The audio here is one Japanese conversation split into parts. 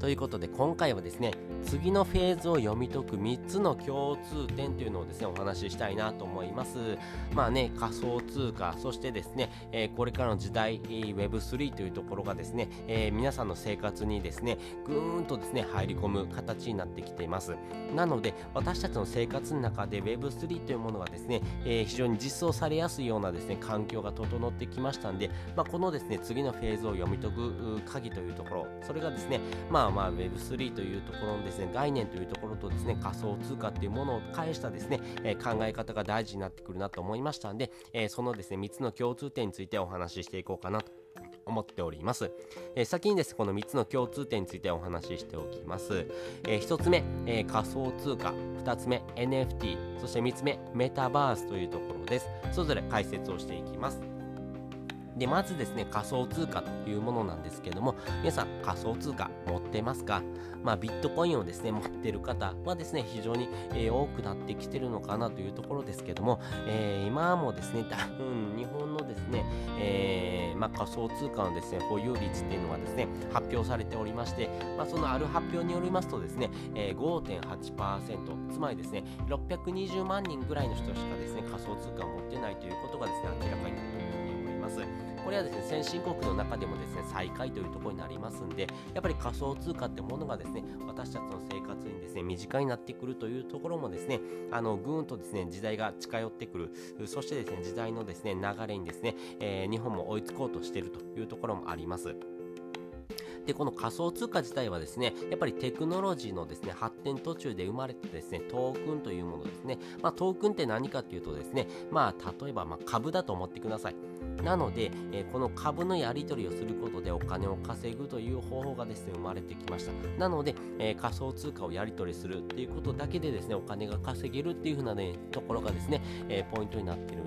ということで今回はですね次のフェーズを読み解く3つの共通点というのをですねお話ししたいなと思います。まあね仮想通貨そしてですね、えー、これからの時代 Web3 というところがですね、えー、皆さんの生活にですねぐーんとですね入り込む形になってきています。なので私たちの生活の中で Web3 というものがですね、えー、非常に実装されやすいようなですね環境が整ってきましたんで、まあ、このですね次のフェーズを読み解く鍵というところそれがですねまあまあ Web3 というところのですね概念というところとですね仮想通貨っていうものを介したですね、えー、考え方が大事になってくるなと思いましたんで、えー、そのですね3つの共通点についてお話ししていこうかなと思っております、えー、先にですこの3つの共通点についてお話ししておきます、えー、1つ目、えー、仮想通貨。2つ目 NFT そして3つ目メタバースというところです。それぞれ解説をしていきます。で、まずですね、仮想通貨というものなんですけども、皆さん仮想通貨持ってますか？まあ、ビットコインをですね、持ってる方はですね、非常に、えー、多くなってきてるのかなというところですけども、えー、今もですね、多分日本のですね、えー、まあ、仮想通貨のですね、保有率っていうのはですね、発表されておりまして、まあ、そのある発表によりますとですね、え、5.8%、つまりですね、620万人ぐらいの人しかですね、仮想通貨を持ってないということがですね、これはですね先進国の中でもですね最下位というところになりますんでやっぱり仮想通貨ってものがですね私たちの生活にですね身近になってくるというところもですねあのぐーんとですね時代が近寄ってくるそしてですね時代のですね流れにですね、えー、日本も追いつこうとしているというところもあります。で、この仮想通貨自体はですね、やっぱりテクノロジーのですね、発展途中で生まれてですね、トークンというものですね。まあ、トークンって何かっていうとですね、まあ、例えば、ま株だと思ってください。なので、えー、この株のやり取りをすることでお金を稼ぐという方法がですね、生まれてきました。なので、えー、仮想通貨をやり取りするっていうことだけでですね、お金が稼げるっていう風なね、ところがですね、えー、ポイントになってる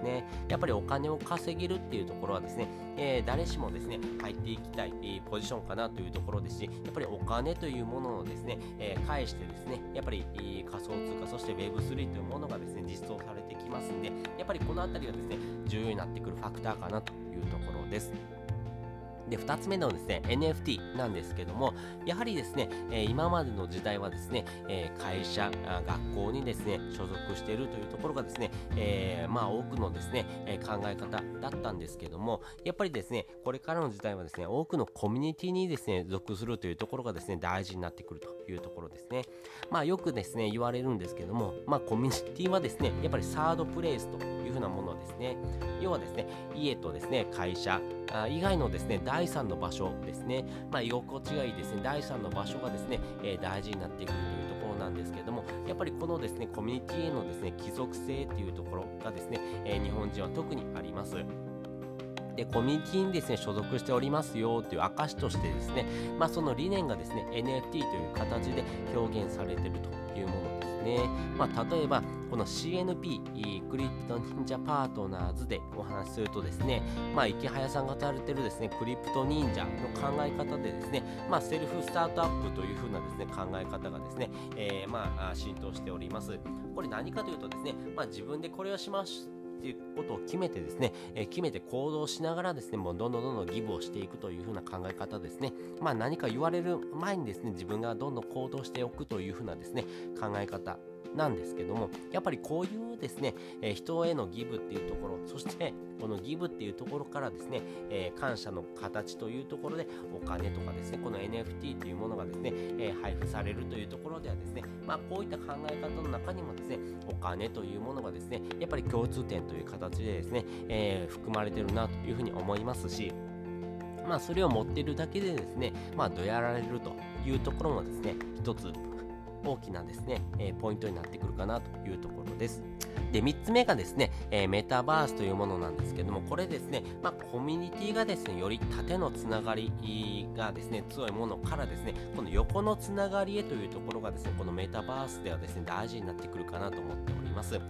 ですね、やっぱりお金を稼げるっていうところはですね、えー、誰しもですね、入っていきたい、えー、ポジションかなというところですし、やっぱりお金というものをですね、えー、返してですね、やっぱり、仮想通貨、そして Web3 というものがですね、実装されてきますんで、やっぱりこの辺りはですね、重要になってくるファクターかなというところです。で、2つ目のですね、NFT なんですけども、やはりですね、え今までの時代はですね、え会社、学校にですね、所属しているというところがですね、え、まあ多くのですね、え考え方だったんですけども、やっぱりですね、これからの時代はですね、多くのコミュニティにですね、属するというところがですね、大事になってくるというところですね。まあよくですね、言われるんですけども、まあコミュニティはですね、やっぱりサードプレイスというふうなものですね。要はですね、家とですね、会社以外のですね、第三の場所ですね、まあ、居心地がいいですね、第三の場所がですね、えー、大事になってくるというところなんですけども、やっぱりこのですね、コミュニティへのですね、貴族性っていうところがですね、えー、日本人は特にあります。で、コミュニティにですね、所属しておりますよという証としてですね、まあ、その理念がですね、NFT という形で表現されてるというものね。まあ、例えば、この CNP、クリプト忍者パートナーズでお話しするとですね、まあ、池早さんがされてるですね、クリプト忍者の考え方でですね、まあ、セルフスタートアップというふうなですね、考え方がですね、えー、まあ、浸透しております。これ何かというとですね、まあ、自分でこれをしますっていうことを決めてですね、えー、決めて行動しながらですね、もうどんどんどんどんギブをしていくというふうな考え方ですね。まあ何か言われる前にですね、自分がどんどん行動しておくというふうなですね、考え方なんですけども、やっぱりこういうですね、えー、人へのギブっていうところ、そしてこのギブっていうところからですね、えー、感謝の形というところでお金とかですね、この NFT というものがですね、えー、配布されるというところではですね、まあこういった考え方の中にもですね、お金というものがですね、やっぱり共通点という形でですね、え含まれてるなというふうに思いますし、まあそれを持っているだけでですね、まあどやられるというところもですね、一つ大きなですね、えポイントになってくるかなというところです。で、3つ目がですね、えー、メタバースというものなんですけども、これですね、まあ、コミュニティがですね、より縦のつながりがですね、強いものからですね、この横のつながりへというところがですね、このメタバースではですね、大事になってくるかなと思っております。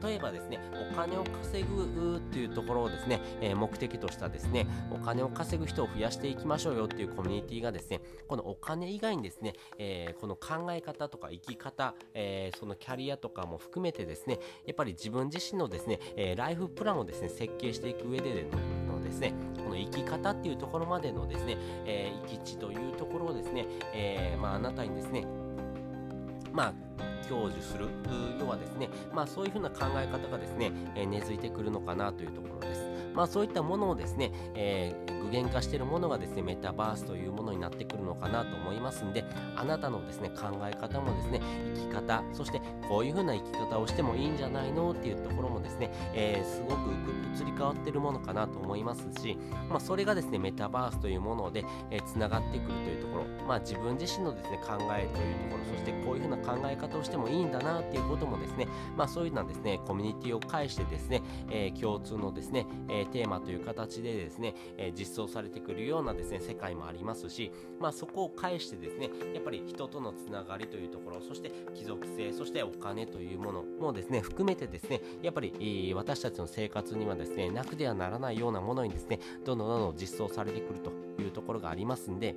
例えばですねお金を稼ぐっていうところをですね、えー、目的としたですねお金を稼ぐ人を増やしていきましょうよっていうコミュニティがですねこのお金以外にですね、えー、この考え方とか生き方、えー、そのキャリアとかも含めてですねやっぱり自分自身のですね、えライフプランをですね設計していく上でのですねこの生き方っていうところまでのですね、え生き地というところをですね、えまあ、あなたにですねまあ享受する要はですね、まあ、そういうふうな考え方がですね、え根付いてくるのかなというところです。まあ、そういったものをですね、えー、具現化しているものがですねメタバースというものになってくるのかなと思いますんであなたのですね考え方もですね生き方そしてこういうふうな生き方をしてもいいんじゃないの？っていうところもですね、えー、すごく移り変わっているものかなと思いますし、まあ、それがですねメタバースというものでつな、えー、がってくるというところ、まあ、自分自身のですね考えというところそしてこういうふうな考え方をしてもいいんだなっていうこともですね、まあ、そういうようなですねコミュニティを介してですね、えー、共通のですね、えテーマという形でですね、え実装されてくるようなですね世界もありますし、まあ、そこを介してですねやっぱり人とのつながりというところそして貴族性そしてお金というものもですね含めてですねやっぱり私たちの生活にはですねなくてはならないようなものにですねどんどんどんどん実装されてくるというところがありますんで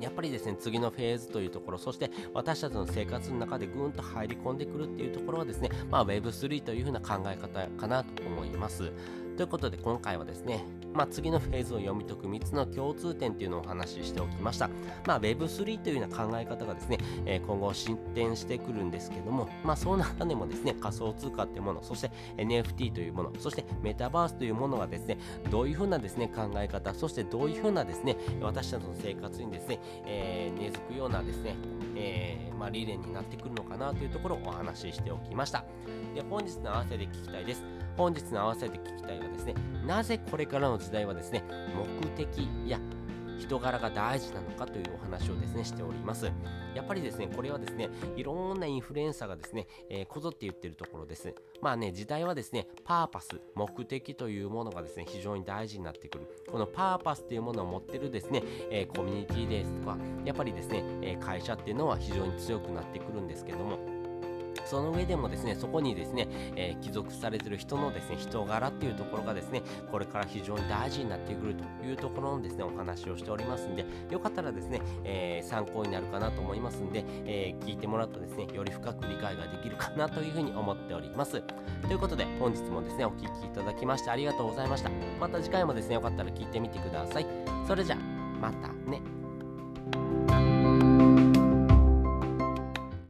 やっぱりですね、次のフェーズというところ、そして私たちの生活の中でぐんと入り込んでくるっていうところはですね、まあ Web3 というふうな考え方かなと思います。ということで今回はですね、まあ、次のフェーズを読み解く3つの共通点っていうのをお話ししておきました。まあ、Web3 というような考え方がですね、えー、今後進展してくるんですけども、まあ、その中でもですね、仮想通貨っていうもの、そして NFT というもの、そしてメタバースというものがですね、どういうふうなですね、考え方、そしてどういうふうなですね、私たちの生活にですね、えー、根付くようなですね、えー、まあ、理念になってくるのかなというところをお話ししておきました。で、本日の合わせで聞きたいです。本日の合わせて聞きたいはですね、なぜこれからの時代はですね、目的や人柄が大事なのかというお話をですね、しております。やっぱりですね、これはですね、いろんなインフルエンサーがですね、えー、こぞって言ってるところです。まあね、時代はですね、パーパス、目的というものがですね、非常に大事になってくる。このパーパスというものを持ってるですね、えー、コミュニティですとか、やっぱりですね、えー、会社っていうのは非常に強くなってくるんですけども、その上でもですね、そこにですね、えー、帰属されてる人のですね、人柄っていうところがですね、これから非常に大事になってくるというところのですね、お話をしておりますんで、よかったらですね、えー、参考になるかなと思いますんで、えー、聞いてもらうとですね、より深く理解ができるかなというふうに思っております。ということで、本日もですね、お聴きいただきましてありがとうございました。また次回もですね、よかったら聞いてみてください。それじゃ、またね。